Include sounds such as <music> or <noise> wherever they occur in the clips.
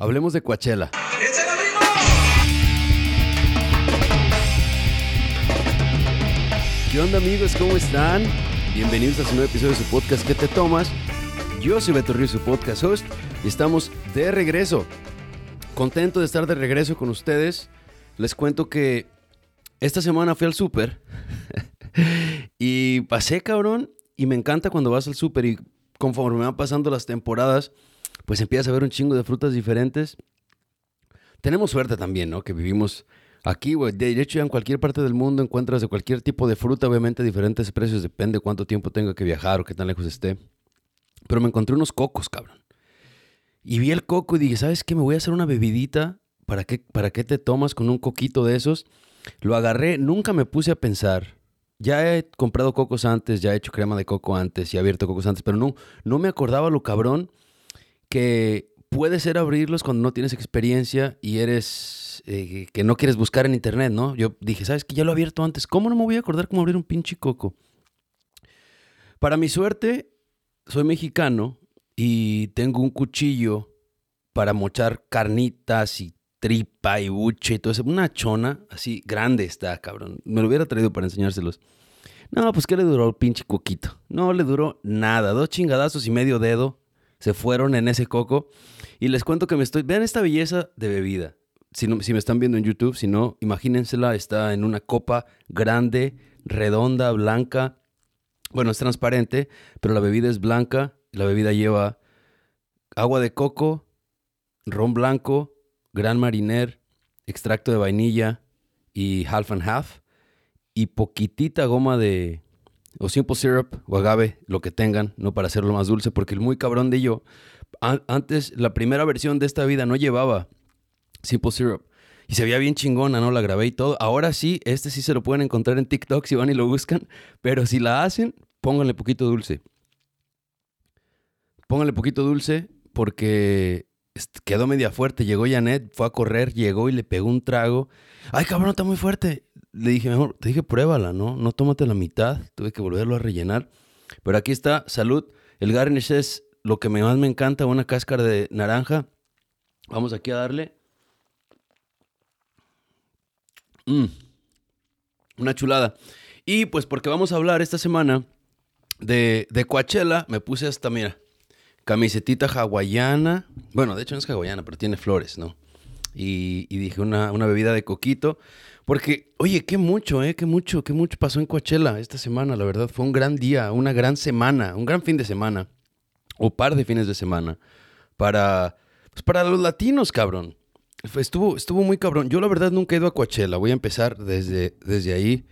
Hablemos de Coachella. ¿Qué onda amigos? ¿Cómo están? Bienvenidos a su nuevo episodio de su podcast ¿Qué te tomas? Yo soy Beto Ríos, su podcast host, y estamos de regreso. Contento de estar de regreso con ustedes. Les cuento que esta semana fui al súper <laughs> y pasé, cabrón, y me encanta cuando vas al súper y conforme van pasando las temporadas, pues empiezas a ver un chingo de frutas diferentes. Tenemos suerte también, ¿no? Que vivimos aquí, güey. De hecho, ya en cualquier parte del mundo encuentras de cualquier tipo de fruta, obviamente diferentes precios, depende cuánto tiempo tenga que viajar o qué tan lejos esté. Pero me encontré unos cocos, cabrón. Y vi el coco y dije, ¿sabes qué? Me voy a hacer una bebidita. ¿Para qué, ¿Para qué te tomas con un coquito de esos? Lo agarré, nunca me puse a pensar. Ya he comprado cocos antes, ya he hecho crema de coco antes y he abierto cocos antes, pero no, no me acordaba lo cabrón que puede ser abrirlos cuando no tienes experiencia y eres eh, que no quieres buscar en internet, ¿no? Yo dije, ¿sabes que ya lo he abierto antes? ¿Cómo no me voy a acordar cómo abrir un pinche coco? Para mi suerte, soy mexicano y tengo un cuchillo para mochar carnitas y tripa y buche y todo eso. Una chona así grande está, cabrón. Me lo hubiera traído para enseñárselos. No, pues ¿qué le duró el pinche coquito? No le duró nada. Dos chingadazos y medio dedo se fueron en ese coco. Y les cuento que me estoy... Vean esta belleza de bebida. Si, no, si me están viendo en YouTube, si no, imagínensela. Está en una copa grande, redonda, blanca. Bueno, es transparente, pero la bebida es blanca. La bebida lleva agua de coco, ron blanco, gran mariner, extracto de vainilla y half and half. Y poquitita goma de, o simple syrup o agave, lo que tengan, no para hacerlo más dulce, porque el muy cabrón de yo, antes la primera versión de esta vida no llevaba simple syrup. Y se veía bien chingona, ¿no? La grabé y todo. Ahora sí, este sí se lo pueden encontrar en TikTok si van y lo buscan. Pero si la hacen, pónganle poquito dulce. Pónganle poquito dulce porque quedó media fuerte. Llegó Janet, fue a correr, llegó y le pegó un trago. Ay, cabrón, está muy fuerte le dije, mejor, te dije, pruébala, ¿no? No tómate la mitad, tuve que volverlo a rellenar. Pero aquí está, salud. El garnish es lo que más me encanta, una cáscara de naranja. Vamos aquí a darle. Mm, una chulada. Y pues porque vamos a hablar esta semana de, de Coachella, me puse hasta, mira, camisetita hawaiana. Bueno, de hecho no es hawaiana, pero tiene flores, ¿no? Y, y dije una, una bebida de coquito. Porque, oye, qué mucho, ¿eh? Qué mucho, qué mucho pasó en Coachella esta semana, la verdad. Fue un gran día, una gran semana, un gran fin de semana. O par de fines de semana. Para, pues para los latinos, cabrón. Estuvo, estuvo muy cabrón. Yo la verdad nunca he ido a Coachella. Voy a empezar desde, desde ahí.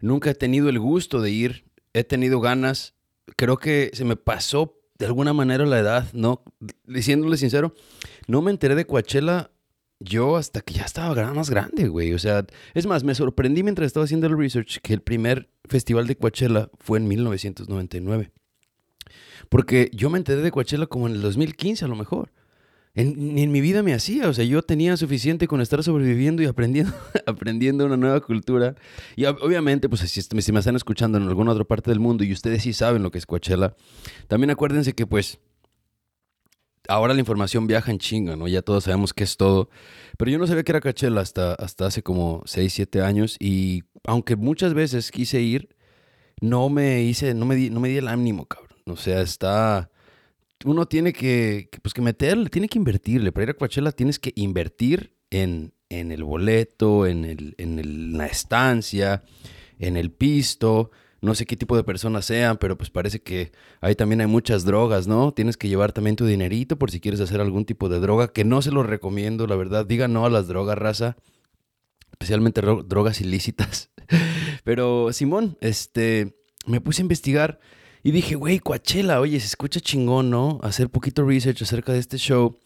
Nunca he tenido el gusto de ir. He tenido ganas. Creo que se me pasó de alguna manera la edad, ¿no? Diciéndole sincero, no me enteré de Coachella yo hasta que ya estaba más grande, güey. O sea, es más, me sorprendí mientras estaba haciendo el research que el primer festival de Coachella fue en 1999. Porque yo me enteré de Coachella como en el 2015 a lo mejor. En, ni en mi vida me hacía, o sea, yo tenía suficiente con estar sobreviviendo y aprendiendo, <laughs> aprendiendo una nueva cultura. Y obviamente, pues si, si me están escuchando en alguna otra parte del mundo y ustedes sí saben lo que es Coachella, también acuérdense que pues ahora la información viaja en chinga, ¿no? Ya todos sabemos qué es todo. Pero yo no sabía que era Coachella hasta, hasta hace como 6, 7 años. Y aunque muchas veces quise ir, no me hice, no me di, no me di el ánimo, cabrón. O sea, está. Uno tiene que, pues que meterle, tiene que invertirle. Para ir a Coachella tienes que invertir en, en el boleto, en, el, en la estancia, en el pisto no sé qué tipo de personas sean, pero pues parece que ahí también hay muchas drogas, ¿no? Tienes que llevar también tu dinerito por si quieres hacer algún tipo de droga, que no se lo recomiendo, la verdad. Diga no a las drogas, raza, especialmente drogas ilícitas. <laughs> pero Simón, este, me puse a investigar y dije, güey, Coachella, oye, se escucha chingón, ¿no? Hacer poquito research acerca de este show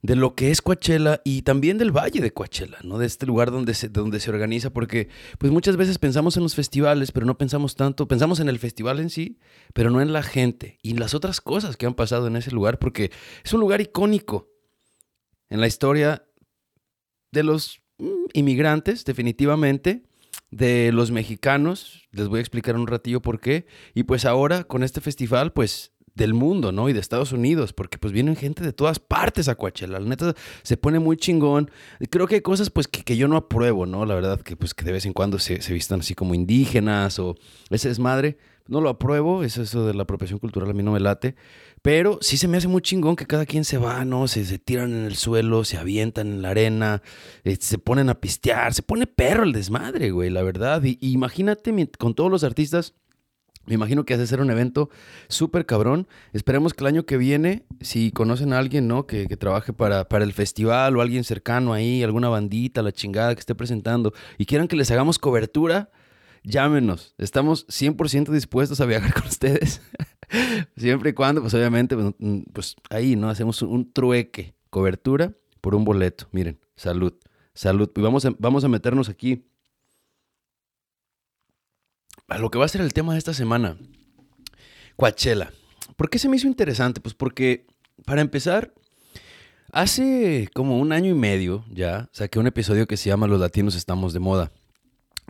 de lo que es Coachella y también del Valle de Coachella, ¿no? De este lugar donde se, donde se organiza, porque pues muchas veces pensamos en los festivales, pero no pensamos tanto, pensamos en el festival en sí, pero no en la gente y las otras cosas que han pasado en ese lugar, porque es un lugar icónico en la historia de los mm, inmigrantes, definitivamente, de los mexicanos, les voy a explicar un ratillo por qué, y pues ahora con este festival, pues del mundo, ¿no? Y de Estados Unidos, porque pues vienen gente de todas partes a Coachella. La neta se pone muy chingón. Creo que hay cosas pues que, yo no apruebo, ¿no? La verdad que pues que de vez en cuando se, se vistan así como indígenas o ese desmadre. No lo apruebo, es eso de la apropiación cultural a mí no me late. Pero sí se me hace muy chingón que cada quien se va, ¿no? Se, se tiran en el suelo, se avientan en la arena, eh, se ponen a pistear, se pone perro el desmadre, güey, la verdad. Y, imagínate con todos los artistas. Me imagino que hace ser un evento súper cabrón. Esperemos que el año que viene, si conocen a alguien, ¿no? Que, trabaje para, para el festival o alguien cercano ahí, alguna bandita, la chingada que esté presentando, y quieran que les hagamos cobertura, llámenos. Estamos 100% dispuestos a viajar <laughs> con ustedes. Siempre y cuando, pues obviamente, pues, mm, pues ahí, ¿no? Hacemos un trueque, cobertura por un boleto. Miren, salud, salud. Y vamos vamos a meternos aquí a lo que va a ser el tema de esta semana. Coachella. ¿Por qué se me hizo interesante? Pues porque, para empezar, hace como un año y medio ya saqué un episodio que se llama Los latinos estamos de moda.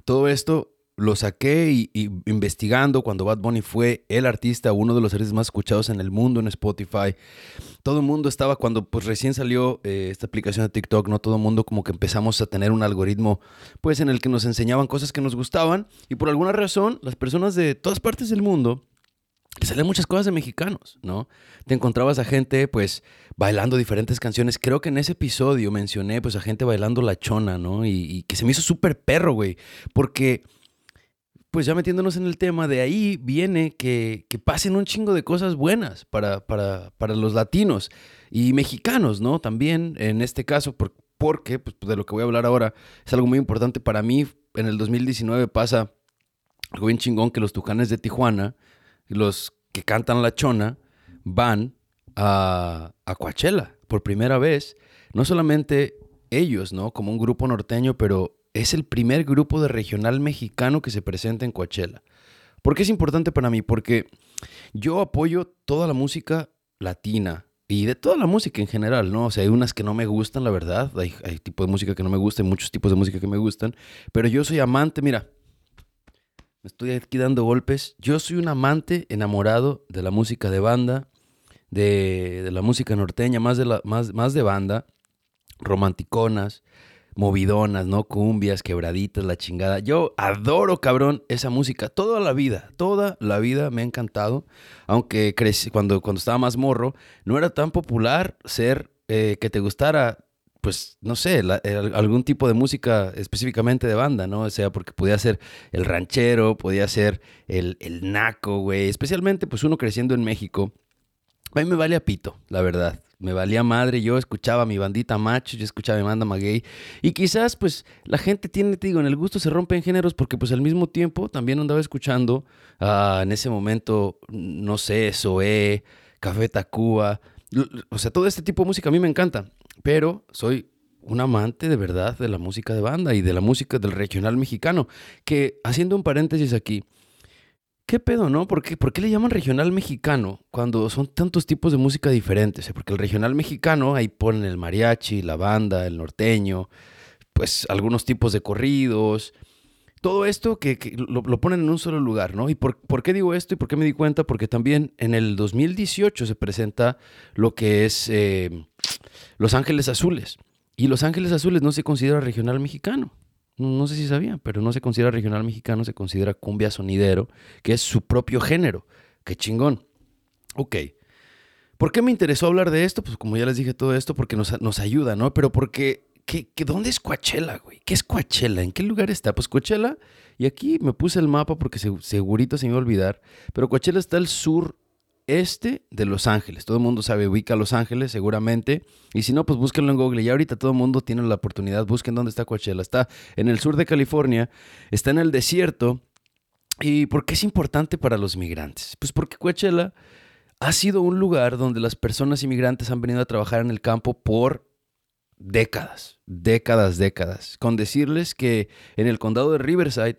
Todo esto lo saqué y, investigando cuando Bad Bunny fue el artista, uno de los artistas más escuchados en el mundo en Spotify. Todo el mundo estaba, cuando pues recién salió eh, esta aplicación de TikTok, ¿no? Todo el mundo como que empezamos a tener un algoritmo pues en el que nos enseñaban cosas que nos gustaban y por alguna razón las personas de todas partes del mundo salían muchas cosas de mexicanos, ¿no? Te encontrabas a gente, pues, bailando diferentes canciones. Creo que en ese episodio mencioné, pues, a gente bailando la chona, ¿no? Y, y que se me hizo súper perro, güey. Porque pues ya metiéndonos en el tema, de ahí viene que, pasen un chingo de cosas buenas para, para, los latinos y mexicanos, ¿no? También en este caso, porque pues, de lo que voy a hablar ahora es algo muy importante para mí. En el 2019 pasa algo bien chingón que los tucanes de Tijuana, los que cantan la chona, van a, a Coachella por primera vez. No solamente ellos, ¿no? Como un grupo norteño, pero es el primer grupo de regional mexicano que se presenta en Coachella. ¿Por qué es importante para mí? Porque yo apoyo toda la música latina y de toda la música en general, ¿no? O sea, hay unas que no me gustan, la verdad. Hay, hay tipos de música que no me gustan, muchos tipos de música que me gustan. Pero yo soy amante, mira, me estoy aquí dando golpes. Yo soy un amante enamorado de la música de banda, de, la música norteña, más de, más, más de banda, romanticonas, movidonas, ¿no? Cumbias, quebraditas, la chingada. Yo adoro, cabrón, esa música. Toda la vida, toda la vida me ha encantado. Aunque crecí, cuando, cuando estaba más morro, no era tan popular ser eh, que te gustara, pues, no sé, algún tipo de música específicamente de banda, ¿no? O sea, porque podía ser el ranchero, podía ser el, el naco, güey. Especialmente, pues, uno creciendo en México. A mí me vale a pito, la verdad me valía madre, yo escuchaba mi bandita macho, yo escuchaba mi banda maguey, y quizás pues la gente tiene, te digo, en el gusto se rompe en géneros porque pues al mismo tiempo también andaba escuchando uh, en ese momento, no sé, Zoé, Café Tacuba, o sea, todo este tipo de música a mí me encanta, pero soy un amante de verdad de la música de banda y de la música del regional mexicano, que haciendo un paréntesis aquí, ¿Qué pedo, no? ¿Por qué, ¿Por qué le llaman regional mexicano cuando son tantos tipos de música diferentes? Porque el regional mexicano, ahí ponen el mariachi, la banda, el norteño, pues algunos tipos de corridos, todo esto que, lo, ponen en un solo lugar, ¿no? ¿Y por, qué digo esto y por qué me di cuenta? Porque también en el 2018 se presenta lo que es eh, Los Ángeles Azules. Y Los Ángeles Azules no se considera regional mexicano. No, sé si sabía, pero no se considera regional mexicano, se considera cumbia sonidero, que es su propio género. Qué chingón. Ok. ¿Por qué me interesó hablar de esto? Pues como ya les dije todo esto, porque nos, nos ayuda, ¿no? Pero porque, ¿qué, qué, dónde es Coachella, güey? ¿Qué es Coachella? ¿En qué lugar está? Pues Coachella, y aquí me puse el mapa porque segurito se me iba a olvidar, pero Coachella está al sur este de Los Ángeles. Todo el mundo sabe, ubica Los Ángeles seguramente. Y si no, pues búsquenlo en Google. Y ahorita todo el mundo tiene la oportunidad. Busquen dónde está Coachella. Está en el sur de California, está en el desierto. ¿Y por qué es importante para los migrantes? Pues porque Coachella ha sido un lugar donde las personas inmigrantes han venido a trabajar en el campo por décadas, décadas, décadas. Con decirles que en el condado de Riverside,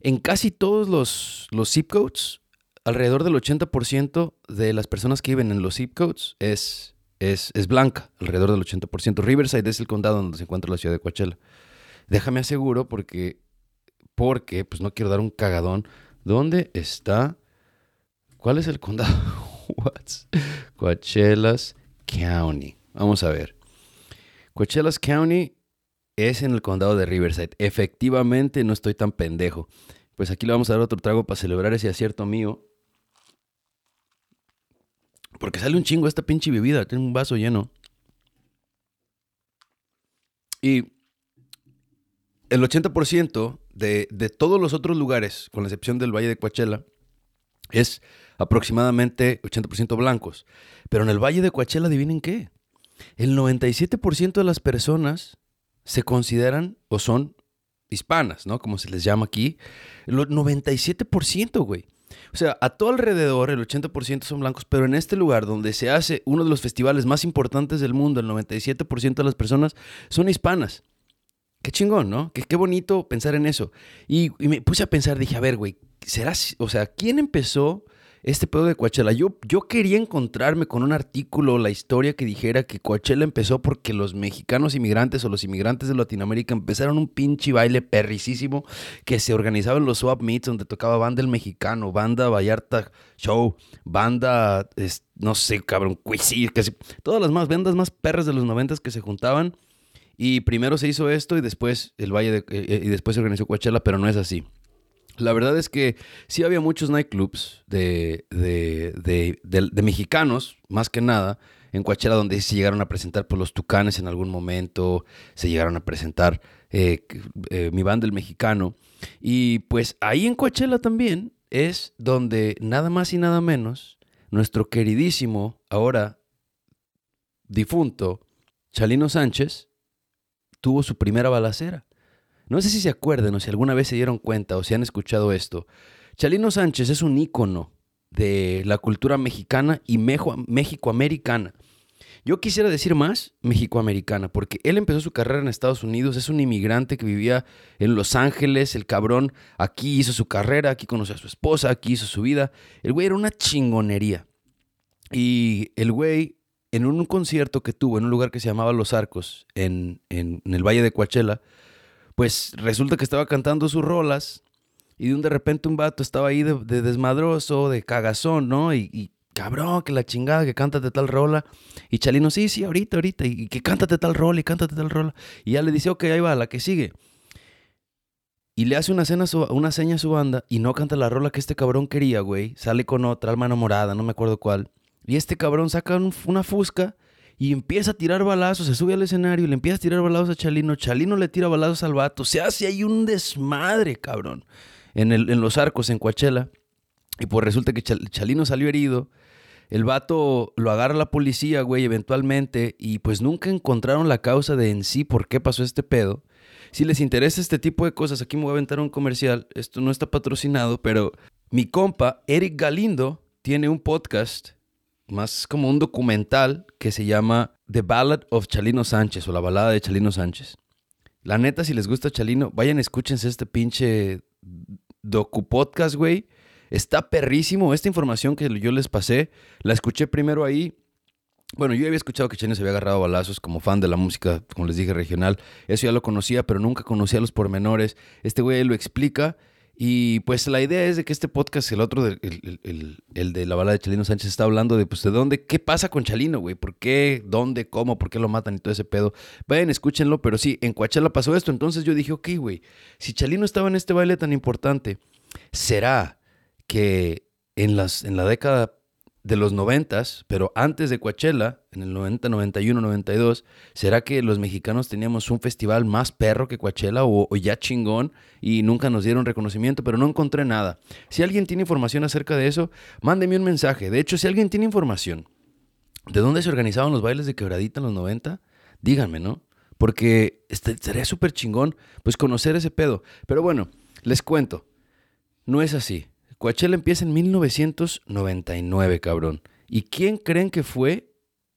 en casi todos los, los zip codes, alrededor del 80% de las personas que viven en los zip codes es, es, es, blanca, alrededor del 80%. Riverside es el condado donde se encuentra la ciudad de Coachella. Déjame aseguro porque, porque, pues no quiero dar un cagadón. ¿Dónde está? ¿Cuál es el condado? <laughs> What's Coachela's County? Vamos a ver. Coachela's County es en el condado de Riverside. Efectivamente, no estoy tan pendejo. Pues aquí le vamos a dar otro trago para celebrar ese acierto mío. Porque sale un chingo esta pinche bebida. Tiene un vaso lleno. Y el 80% de, de, todos los otros lugares, con la excepción del Valle de Coachella, es aproximadamente 80% blancos. Pero en el Valle de Coachella, adivinen qué. El 97% de las personas se consideran o son hispanas, ¿no? Como se les llama aquí. El 97%, güey. O sea, a todo alrededor el 80% son blancos, pero en este lugar donde se hace uno de los festivales más importantes del mundo, el 97% de las personas son hispanas. Qué chingón, ¿no? Qué, qué bonito pensar en eso. Y, y, me puse a pensar, dije, a ver, güey, ¿será, o sea, quién empezó este pedo de Coachella. Yo, yo quería encontrarme con un artículo, la historia que dijera que Coachella empezó porque los mexicanos inmigrantes o los inmigrantes de Latinoamérica empezaron un pinche baile perricísimo que se organizaba en los swap meets donde tocaba banda el mexicano, banda Vallarta Show, banda, no sé, cabrón, Cuisir, casi todas las más bandas más perras de los noventas que se juntaban. Y primero se hizo esto y después el Valle de, eh, y después se organizó Coachella, pero no es así. La verdad es que sí había muchos nightclubs de, de, de, mexicanos, más que nada, en Coachella, donde se llegaron a presentar por pues, los Tucanes en algún momento, se llegaron a presentar eh, eh, mi banda el mexicano. Y pues ahí en Coachella también es donde nada más y nada menos nuestro queridísimo, ahora difunto, Chalino Sánchez, tuvo su primera balacera. No sé si se acuerdan o si alguna vez se dieron cuenta o si han escuchado esto. Chalino Sánchez es un ícono de la cultura mexicana y mexicoamericana. Yo quisiera decir más mexicoamericana, porque él empezó su carrera en Estados Unidos, es un inmigrante que vivía en Los Ángeles, el cabrón aquí hizo su carrera, aquí conoció a su esposa, aquí hizo su vida. El güey era una chingonería. Y el güey, en un concierto que tuvo en un lugar que se llamaba Los Arcos, en, en el Valle de Coachella, pues resulta que estaba cantando sus rolas y de un de repente un vato estaba ahí de, desmadroso, de cagazón, ¿no? Y, cabrón, que la chingada, que cántate tal rola. Y Chalino, sí, sí, ahorita, ahorita, y, que cántate tal rola y cántate tal rola. Y ya le dice, ok, ahí va, la que sigue. Y le hace una seña a su banda y no canta la rola que este cabrón quería, güey. Sale con otra, alma enamorada, no me acuerdo cuál. Y este cabrón saca una fusca y empieza a tirar balazos, se sube al escenario y le empieza a tirar balazos a Chalino. Chalino le tira balazos al vato. Se hace ahí un desmadre, cabrón, en, los arcos, en Coachella. Y pues resulta que Chalino salió herido. El vato lo agarra la policía, güey, eventualmente. Y pues nunca encontraron la causa de en sí por qué pasó este pedo. Si les interesa este tipo de cosas, aquí me voy a aventar un comercial. Esto no está patrocinado, pero mi compa, Eric Galindo, tiene un podcast más como un documental que se llama The Ballad of Chalino Sánchez o la balada de Chalino Sánchez. La neta, si les gusta Chalino, vayan, escúchense este pinche docu podcast, güey. Está perrísimo. Esta información que yo les pasé, la escuché primero ahí. Bueno, yo había escuchado que Chalino se había agarrado balazos como fan de la música, como les dije, regional. Eso ya lo conocía, pero nunca conocía los pormenores. Este güey lo explica y pues la idea es de que este podcast, el otro, el, de la bala de Chalino Sánchez, está hablando de, pues, de dónde, qué pasa con Chalino, güey, por qué, dónde, cómo, por qué lo matan y todo ese pedo. Vayan, escúchenlo, pero sí, en Coachella pasó esto, entonces yo dije, ok, güey, si Chalino estaba en este baile tan importante, ¿será que en, las, en la década de los noventas, pero antes de Coachella, en el 90, 91, 92, ¿será que los mexicanos teníamos un festival más perro que Coachella o, ya chingón y nunca nos dieron reconocimiento, pero no encontré nada? Si alguien tiene información acerca de eso, mándeme un mensaje. De hecho, si alguien tiene información de dónde se organizaban los bailes de quebradita en los 90, díganme, ¿no? Porque sería súper chingón, pues conocer ese pedo. Pero bueno, les cuento, no es así. Coachella empieza en 1999, cabrón. ¿Y quién creen que fue?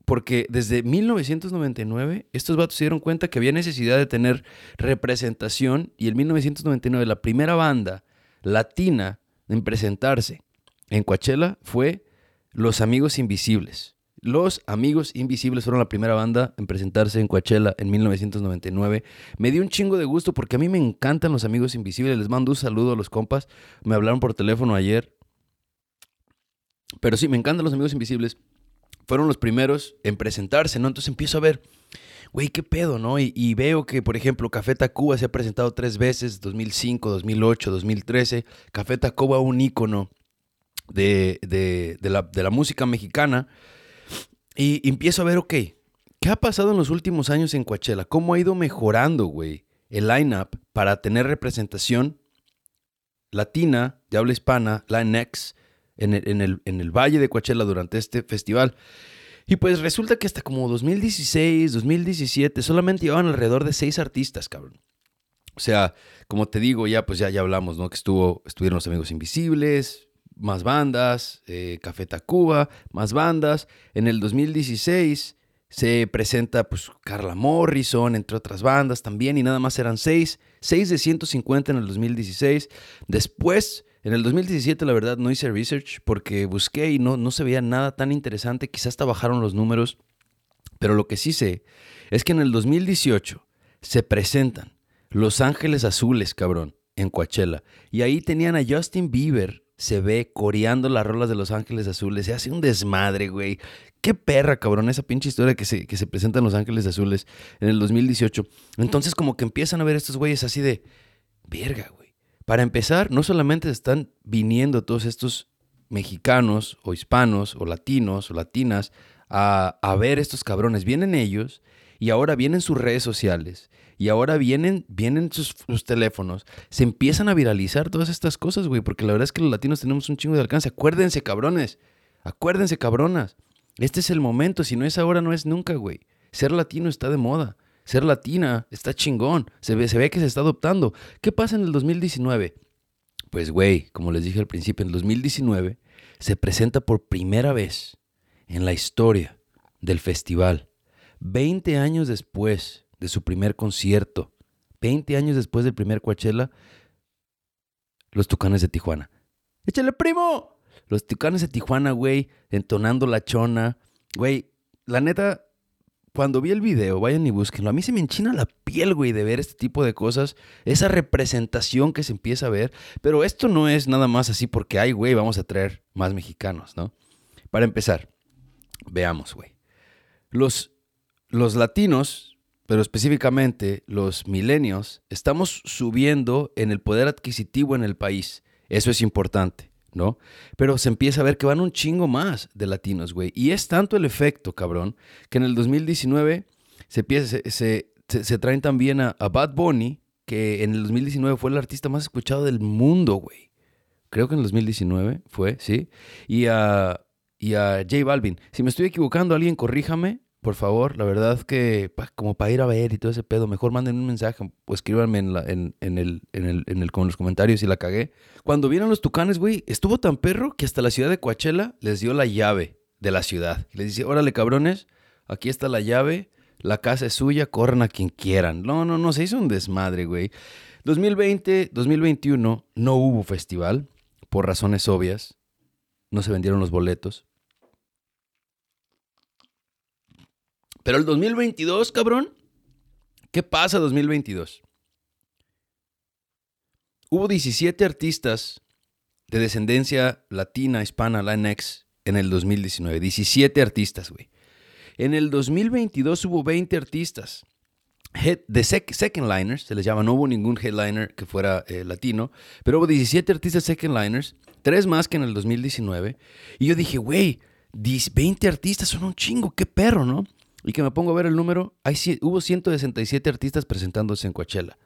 Porque desde 1999 estos vatos se dieron cuenta que había necesidad de tener representación y en 1999 la primera banda latina en presentarse en Coachella fue Los Amigos Invisibles. Los Amigos Invisibles fueron la primera banda en presentarse en Coachella en 1999. Me dio un chingo de gusto porque a mí me encantan los Amigos Invisibles. Les mando un saludo a los compas. Me hablaron por teléfono ayer. Pero sí, me encantan los amigos invisibles. Fueron los primeros en presentarse, ¿no? Entonces empiezo a ver, güey, qué pedo, ¿no? Y, veo que, por ejemplo, Café Tacuba se ha presentado tres veces, 2005, 2008, 2013. Café Tacuba, un ícono de, la música mexicana. Y empiezo a ver, ok, ¿qué ha pasado en los últimos años en Coachella? ¿Cómo ha ido mejorando, güey, el line-up para tener representación latina de habla hispana, Latinx, en el, en, el, en el Valle de Coachella durante este festival? Y pues resulta que hasta como 2016, 2017, solamente llevaban alrededor de seis artistas, cabrón. O sea, como te digo, ya pues ya, ya hablamos, ¿no? Que estuvo, estuvieron los Amigos Invisibles, más bandas, eh, Café Tacuba, más bandas. En el 2016 se presenta pues Carla Morrison, entre otras bandas también, y nada más eran seis, seis de 150 en el 2016. Después, en el 2017 la verdad no hice research porque busqué y no, no se veía nada tan interesante, quizás hasta bajaron los números, pero lo que sí sé es que en el 2018 se presentan Los Ángeles Azules, cabrón, en Coachella, y ahí tenían a Justin Bieber se ve coreando las rolas de Los Ángeles Azules. Se hace un desmadre, güey. Qué perra, cabrón, esa pinche historia que se, que se presenta en Los Ángeles Azules en el 2018. Entonces, como que empiezan a ver estos güeyes así de, verga, güey. Para empezar, no solamente están viniendo todos estos mexicanos o hispanos o latinos o latinas a, a ver estos cabrones, vienen ellos y ahora vienen sus redes sociales y ahora vienen, vienen sus, teléfonos, se empiezan a viralizar todas estas cosas, güey, porque la verdad es que los latinos tenemos un chingo de alcance. Acuérdense, cabrones, acuérdense, cabronas. Este es el momento, si no es ahora, no es nunca, güey. Ser latino está de moda. Ser latina está chingón. Se ve, se ve que se está adoptando. ¿Qué pasa en el 2019? Pues, güey, como les dije al principio, en el 2019 se presenta por primera vez en la historia del festival. 20 años después de su primer concierto. 20 años después del primer Coachella, los Tucanes de Tijuana. ¡Échale, primo! Los Tucanes de Tijuana, güey, entonando la chona. Güey, la neta, cuando vi el video, vayan y búsquenlo. A mí se me enchina la piel, güey, de ver este tipo de cosas. Esa representación que se empieza a ver. Pero esto no es nada más así porque, ay, güey, vamos a traer más mexicanos, ¿no? Para empezar, veamos, güey. Los, los latinos pero específicamente los milenios, estamos subiendo en el poder adquisitivo en el país. Eso es importante, ¿no? Pero se empieza a ver que van un chingo más de latinos, güey. Y es tanto el efecto, cabrón, que en el 2019 se, se, traen también a, Bad Bunny, que en el 2019 fue el artista más escuchado del mundo, güey. Creo que en el 2019 fue, sí. Y a, y a J Balvin. Si me estoy equivocando, alguien corríjame por favor, la verdad que como para ir a ver y todo ese pedo, mejor manden un mensaje o escríbanme en, el, en, el, en el, con los comentarios si la cagué. Cuando vieron los tucanes, güey, estuvo tan perro que hasta la ciudad de Coachella les dio la llave de la ciudad. Les dice, órale cabrones, aquí está la llave, la casa es suya, corran a quien quieran. No, no, no, se hizo un desmadre, güey. 2020, 2021 no hubo festival, por razones obvias. No se vendieron los boletos. Pero el 2022, cabrón, ¿qué pasa 2022? Hubo 17 artistas de descendencia latina, hispana, latinx en el 2019. 17 artistas, güey. En el 2022 hubo 20 artistas. de second liners, se les llama, no hubo ningún headliner que fuera eh, latino, pero hubo 17 artistas second liners, tres más que en el 2019. Y yo dije, güey, 20 artistas son un chingo, qué perro, ¿no? Y que me pongo a ver el número, hay, hubo 167 artistas presentándose en Coachella.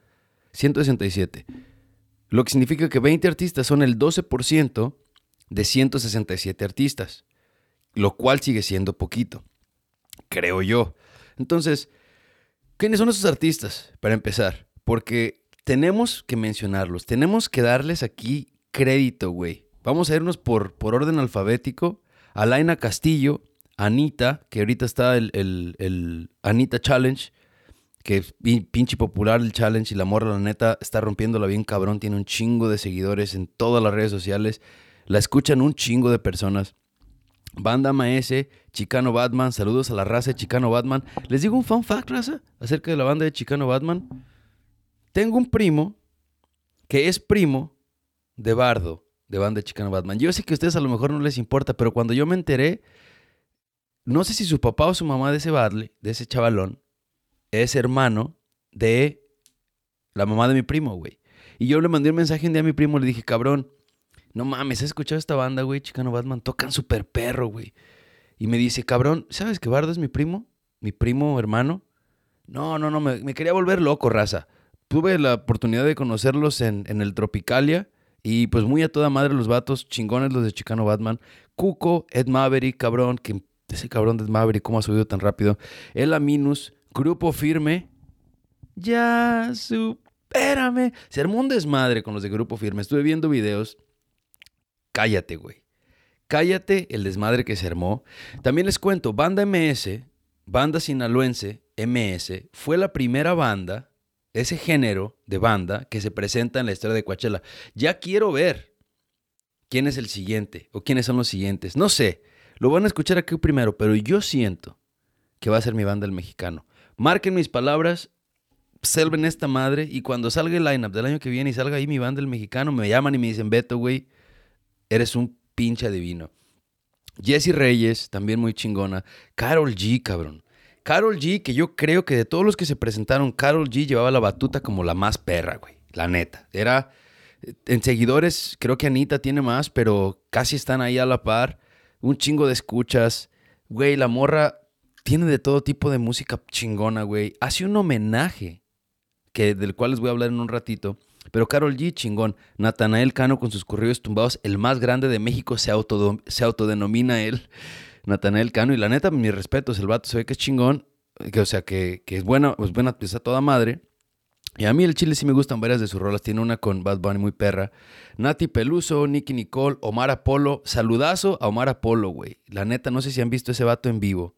167. Lo que significa que 20 artistas son el 12% de 167 artistas, lo cual sigue siendo poquito, creo yo. Entonces, ¿quiénes son esos artistas? Para empezar, porque tenemos que mencionarlos, tenemos que darles aquí crédito, güey. Vamos a irnos por, por orden alfabético. Alaina Castillo, Anita, que ahorita está el, el, Anita Challenge, que es pinche popular el challenge y la morra, la neta, está rompiéndola bien cabrón, tiene un chingo de seguidores en todas las redes sociales, la escuchan un chingo de personas. Banda Maese, Chicano Batman, saludos a la raza de Chicano Batman. Les digo un fun fact, raza, acerca de la banda de Chicano Batman. Tengo un primo que es primo de Bardo de banda de Chicano Batman. Yo sé que a ustedes a lo mejor no les importa, pero cuando yo me enteré, no sé si su papá o su mamá de ese Badley, de ese chavalón, es hermano de la mamá de mi primo, güey. Y yo le mandé un mensaje un día a mi primo, le dije, cabrón, no mames, ¿has escuchado esta banda, güey? Chicano Batman, tocan súper perro, güey. Y me dice, cabrón, ¿sabes que Bardo es mi primo? Mi primo hermano. No, no, no, me, quería volver loco, raza. Tuve la oportunidad de conocerlos en, en el Tropicalia y pues muy a toda madre los vatos, chingones los de Chicano Batman. Cuco, Ed Maverick, cabrón, que ese cabrón de Maverick, ¿cómo ha subido tan rápido? El Aminus, Grupo Firme. Ya, supérame. Se armó un desmadre con los de Grupo Firme. Estuve viendo videos. Cállate, güey. Cállate el desmadre que se armó. También les cuento, Banda MS, Banda Sinaloense, MS, fue la primera banda ese género de banda que se presenta en la historia de Coachella. Ya quiero ver quién es el siguiente o quiénes son los siguientes. No sé, lo van a escuchar aquí primero, pero yo siento que va a ser mi banda el mexicano. Marquen mis palabras, selven esta madre y cuando salga el lineup del año que viene y salga ahí mi banda el mexicano, me llaman y me dicen, Beto, güey, eres un pinche divino. Jesse Reyes, también muy chingona. Carol G, cabrón. Carol G, que yo creo que de todos los que se presentaron, Carol G llevaba la batuta como la más perra, güey. La neta. Era. En seguidores, creo que Anita tiene más, pero casi están ahí a la par. Un chingo de escuchas. Güey, la morra tiene de todo tipo de música chingona, güey. Hace un homenaje, que, del cual les voy a hablar en un ratito. Pero Carol G, chingón. Natanael Cano con sus corridos tumbados, el más grande de México, se, autodenomina él. Natanael Cano. Y la neta, mi respeto, el vato se ve que es chingón. Que, o sea, que, es buena, pues buena pieza toda madre. Y a mí el chile sí me gustan varias de sus rolas. Tiene una con Bad Bunny muy perra. Nati Peluso, Nicky Nicole, Omar Apolo. Saludazo a Omar Apolo, güey. La neta, no sé si han visto ese vato en vivo.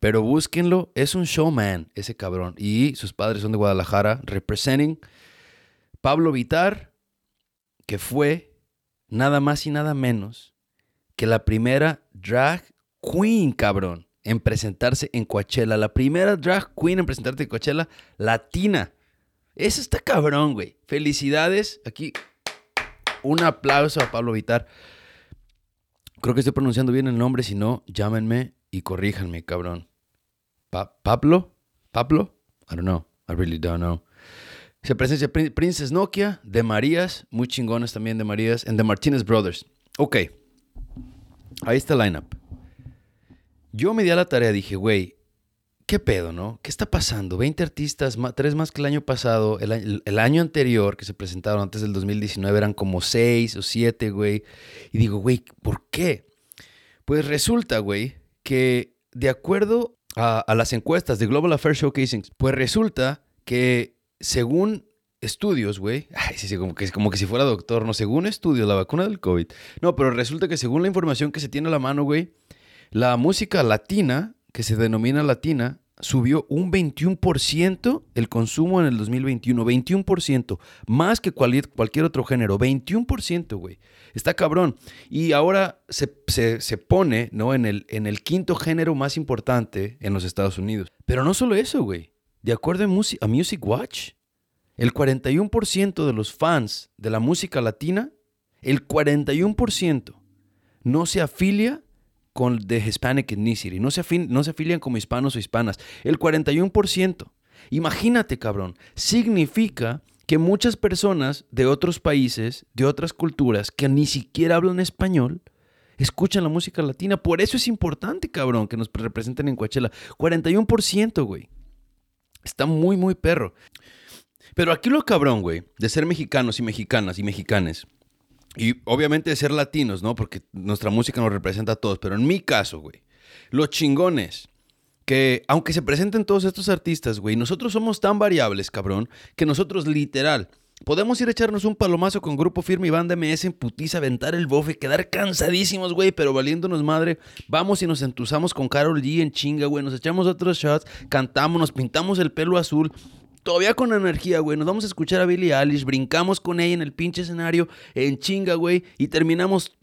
Pero búsquenlo. Es un showman, ese cabrón. Y sus padres son de Guadalajara. Representing Pablo Vitar, que fue nada más y nada menos que la primera drag queen, cabrón, en presentarse en Coachella. La primera drag queen en presentarse en Coachella latina. Eso está cabrón, güey. Felicidades. Aquí un aplauso a Pablo Vitar. Creo que estoy pronunciando bien el nombre. Si no, llámenme y corríjanme, cabrón. ¿Pablo? ¿Pablo? I don't know. I really don't know. Se presenta Princess Nokia, de Marías, muy chingones también de Marías, en The Martinez Brothers. Ok. Ahí está el lineup. Yo me di a la tarea, dije, güey, ¿qué pedo, no? ¿Qué está pasando? 20 artistas, tres más que el año pasado. El, año anterior que se presentaron antes del 2019 eran como 6 o 7, güey. Y digo, güey, ¿por qué? Pues resulta, güey, que de acuerdo a, a las encuestas de Global Affairs Showcasing, pues resulta que según estudios, güey. <laughs> Ay, sí, sí, como que, como que si fuera doctor, ¿no? Según estudios, la vacuna del COVID. No, pero resulta que según la información que se tiene a la mano, güey, la música latina, que se denomina latina, subió un 21% el consumo en el 2021. 21%. Más que cualquier, otro género. 21%, güey. Está cabrón. Y ahora se, pone, ¿no? En el, en el quinto género más importante en los Estados Unidos. Pero no solo eso, güey. De acuerdo a Music Watch, el 41% de los fans de la música latina, el 41% no se afilia con The Hispanic Ethnicity. No se, no se afilian como hispanos o hispanas. El 41%. Imagínate, cabrón. Significa que muchas personas de otros países, de otras culturas, que ni siquiera hablan español, escuchan la música latina. Por eso es importante, cabrón, que nos representen en Coachella. 41%, güey. Está muy, muy perro. Pero aquí lo cabrón, güey, de ser mexicanos y mexicanas y mexicanes y obviamente ser latinos, ¿no? Porque nuestra música nos representa a todos. Pero en mi caso, güey, los chingones, que aunque se presenten todos estos artistas, güey, nosotros somos tan variables, cabrón, que nosotros literal podemos ir a echarnos un palomazo con Grupo Firme y Banda MS en putiza, aventar el bofe, quedar cansadísimos, güey, pero valiéndonos madre. Vamos y nos entusamos con Carol G en chinga, güey, nos echamos otros shots, cantamos, nos pintamos el pelo azul todavía con energía, güey. Nos vamos a escuchar a Billie Eilish, brincamos con ella en el pinche escenario, en chinga, güey, y terminamos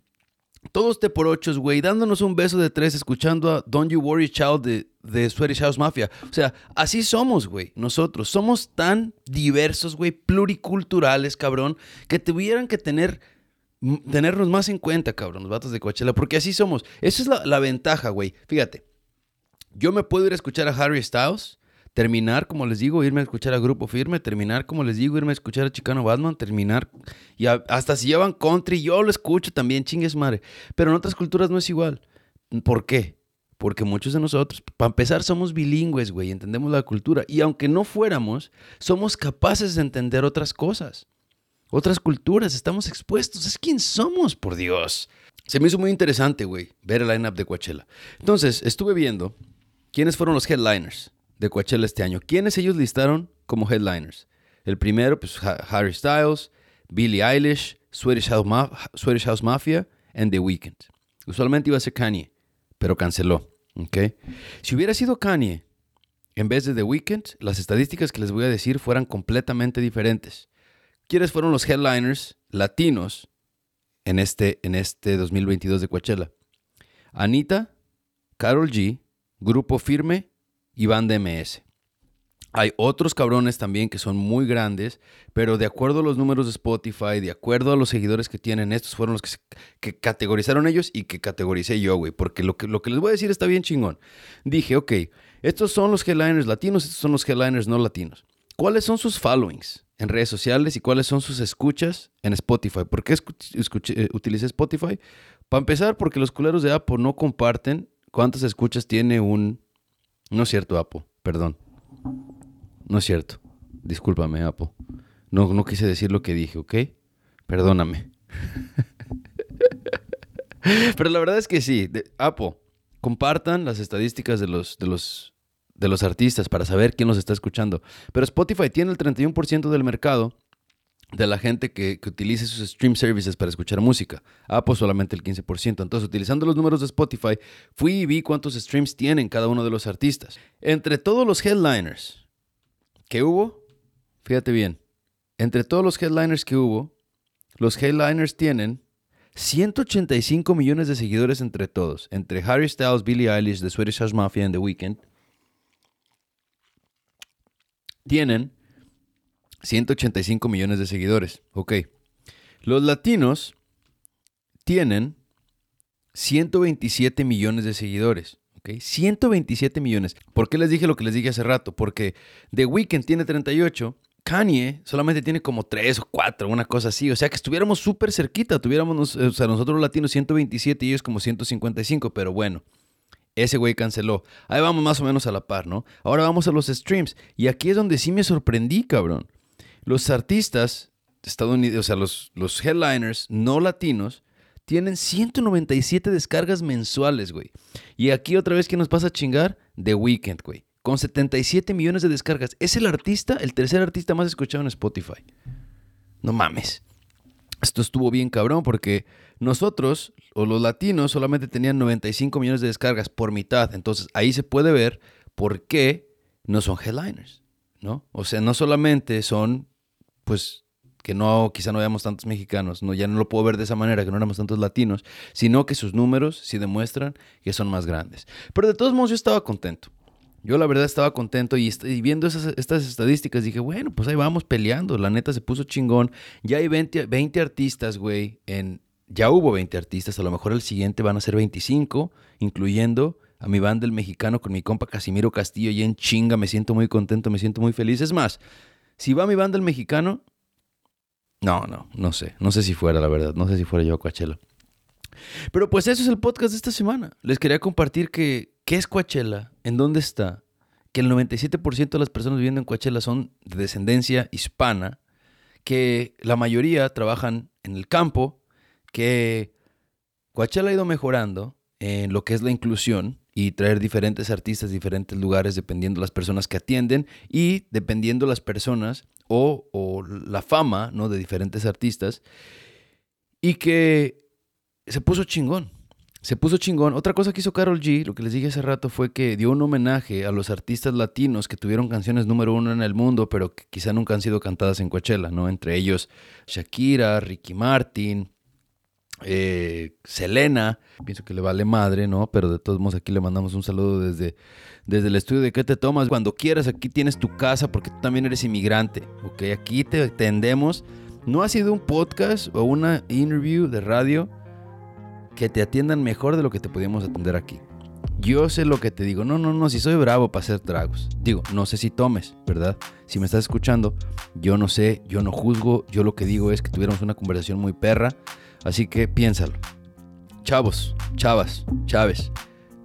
todos te por ochos, güey, dándonos un beso de tres, escuchando a Don't You Worry Child de, de Swedish House Mafia. O sea, así somos, güey, nosotros. Somos tan diversos, güey, pluriculturales, cabrón, que tuvieran que tener tenernos más en cuenta, cabrón, los vatos de Coachella, porque así somos. Esa es la, la ventaja, güey. Fíjate, yo me puedo ir a escuchar a Harry Styles terminar, como les digo, irme a escuchar a Grupo Firme, terminar, como les digo, irme a escuchar a Chicano Batman, terminar, y hasta si llevan country, yo lo escucho también, chingues madre. Pero en otras culturas no es igual. ¿Por qué? Porque muchos de nosotros, para empezar, somos bilingües, güey, entendemos la cultura. Y aunque no fuéramos, somos capaces de entender otras cosas, otras culturas, estamos expuestos. Es quien somos, por Dios. Se me hizo muy interesante, güey, ver el line-up de Coachella. Entonces, estuve viendo quiénes fueron los headliners de Coachella este año. ¿Quiénes ellos listaron como headliners? El primero, pues Harry Styles, Billie Eilish, Swedish House, Mafia and The Weeknd. Usualmente iba a ser Kanye, pero canceló. ¿okay? Si hubiera sido Kanye en vez de The Weeknd, las estadísticas que les voy a decir fueran completamente diferentes. ¿Quiénes fueron los headliners latinos en este, en este 2022 de Coachella? Anita, Carol G, Grupo Firme y van MS. Hay otros cabrones también que son muy grandes, pero de acuerdo a los números de Spotify, de acuerdo a los seguidores que tienen, estos fueron los que, categorizaron ellos y que categoricé yo, güey. Porque lo que, lo que les voy a decir está bien chingón. Dije, ok, estos son los headliners latinos, estos son los headliners no latinos. ¿Cuáles son sus followings en redes sociales y cuáles son sus escuchas en Spotify? ¿Por qué eh, utilicé Spotify? Para empezar, porque los culeros de Apple no comparten cuántas escuchas tiene un no es cierto, Apo. Perdón. No es cierto. Discúlpame, Apo. No, no quise decir lo que dije, ¿ok? Perdóname. <laughs> Pero la verdad es que sí. Apo, compartan las estadísticas de los, de los, de los artistas para saber quién los está escuchando. Pero Spotify tiene el 31% del mercado de la gente que, utilice sus stream services para escuchar música. Apple solamente el 15%. Entonces, utilizando los números de Spotify, fui y vi cuántos streams tienen cada uno de los artistas. Entre todos los headliners que hubo, fíjate bien, entre todos los headliners que hubo, los headliners tienen 185 millones de seguidores entre todos, entre Harry Styles, Billie Eilish, The Swedish House Mafia y The Weeknd. Tienen 185 millones de seguidores. Ok. Los latinos tienen 127 millones de seguidores. ¿ok? 127 millones. ¿Por qué les dije lo que les dije hace rato? Porque The Weeknd tiene 38, Kanye solamente tiene como 3 o 4, una cosa así. O sea que estuviéramos súper cerquita. Tuviéramos, o sea, nosotros los latinos 127 y ellos como 155, pero bueno. Ese güey canceló. Ahí vamos más o menos a la par, ¿no? Ahora vamos a los streams. Y aquí es donde sí me sorprendí, cabrón. Los artistas estadounidenses, o sea, los, los headliners no latinos, tienen 197 descargas mensuales, güey. Y aquí otra vez, ¿qué nos pasa a chingar? The Weeknd, güey. Con 77 millones de descargas. Es el artista, el tercer artista más escuchado en Spotify. No mames. Esto estuvo bien cabrón porque nosotros, o los latinos, solamente tenían 95 millones de descargas por mitad. Entonces ahí se puede ver por qué no son headliners, ¿no? O sea, no solamente son pues que no, quizá no veamos tantos mexicanos, no, ya no lo puedo ver de esa manera, que no éramos tantos latinos, sino que sus números sí demuestran que son más grandes. Pero de todos modos yo estaba contento. Yo la verdad estaba contento y, viendo esas, estas estadísticas dije, bueno, pues ahí vamos peleando, la neta se puso chingón. Ya hay 20, 20 artistas, güey, en, ya hubo 20 artistas, a lo mejor el siguiente van a ser 25, incluyendo a mi banda el mexicano con mi compa Casimiro Castillo y en chinga, me siento muy contento, me siento muy feliz. Es más, si va mi banda el mexicano, no, no, no sé. No sé si fuera, la verdad. No sé si fuera yo a Coachella. Pero pues eso es el podcast de esta semana. Les quería compartir que qué es Coachella, en dónde está, que el 97% de las personas viviendo en Coachella son de descendencia hispana, que la mayoría trabajan en el campo, que Coachella ha ido mejorando en lo que es la inclusión y traer diferentes artistas diferentes lugares dependiendo las personas que atienden y dependiendo las personas o, la fama ¿no? de diferentes artistas y que se puso chingón. Se puso chingón. Otra cosa que hizo Carol G, lo que les dije hace rato, fue que dio un homenaje a los artistas latinos que tuvieron canciones número uno en el mundo, pero que quizá nunca han sido cantadas en Coachella, ¿no? Entre ellos Shakira, Ricky Martin, eh, Selena, pienso que le vale madre, ¿no? Pero de todos modos aquí le mandamos un saludo desde, desde el estudio de ¿Qué te tomas? Cuando quieras, aquí tienes tu casa porque tú también eres inmigrante, ¿ok? Aquí te atendemos No ha sido un podcast o una interview de radio que te atiendan mejor de lo que te podíamos atender aquí. Yo sé lo que te digo. No, no, no, si soy bravo para hacer tragos. Digo, no sé si tomes, ¿verdad? Si me estás escuchando, yo no sé, yo no juzgo. Yo lo que digo es que tuviéramos una conversación muy perra. Así que piénsalo. Chavos, chavas, chaves.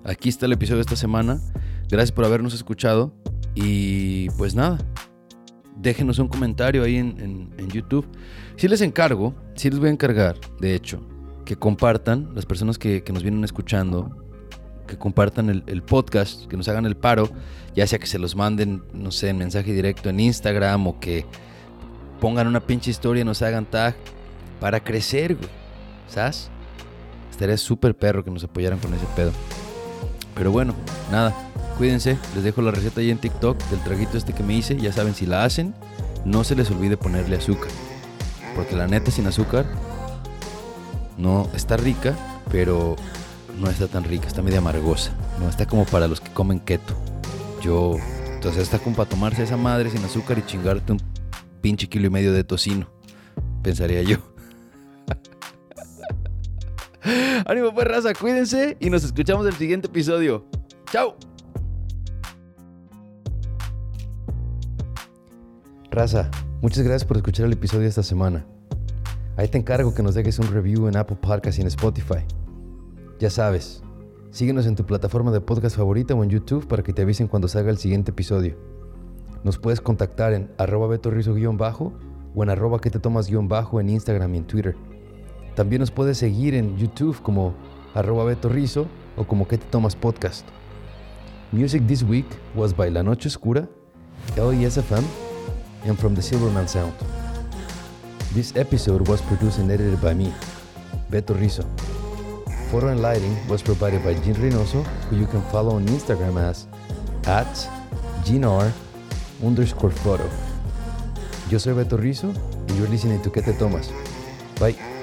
Aquí está el episodio de esta semana. Gracias por habernos escuchado. Y pues nada, déjenos un comentario ahí en, YouTube. Si les encargo, si les voy a encargar, de hecho, que compartan, las personas que, nos vienen escuchando, que compartan el, podcast, que nos hagan el paro, ya sea que se los manden, no sé, en mensaje directo en Instagram o que pongan una pinche historia y nos hagan tag para crecer, güey. ¿Sabes? Estaría súper perro que nos apoyaran con ese pedo. Pero bueno, nada. Cuídense, les dejo la receta ahí en TikTok del traguito este que me hice. Ya saben, si la hacen, no se les olvide ponerle azúcar. Porque la neta sin azúcar no está rica, pero no está tan rica, está media amargosa. No está como para los que comen keto. Yo, entonces está como para tomarse esa madre sin azúcar y chingarte un pinche kilo y medio de tocino. Pensaría yo. <laughs> Ánimo pues raza, cuídense y nos escuchamos en el siguiente episodio. Chao. Raza, muchas gracias por escuchar el episodio esta semana. Ahí te encargo que nos dejes un review en Apple Podcast y en Spotify. Ya sabes, síguenos en tu plataforma de podcast favorita o en YouTube para que te avisen cuando salga el siguiente episodio. Nos puedes contactar en arroba betorrizo-bajo o en arroba que te tomas-bajo en Instagram y en Twitter. También nos puedes seguir en YouTube como arroba betorrizo o como que te podcast. Music this week was by La Noche Oscura, LESFM, and from the Silverman Sound. This episode was produced and edited by me, Beto Rizzo. Photo and lighting was provided by Jean Reynoso, who you can follow on Instagram as at GNR underscore photo. Yo soy Beto Rizzo, and you're listening to Que Te Tomas. Bye.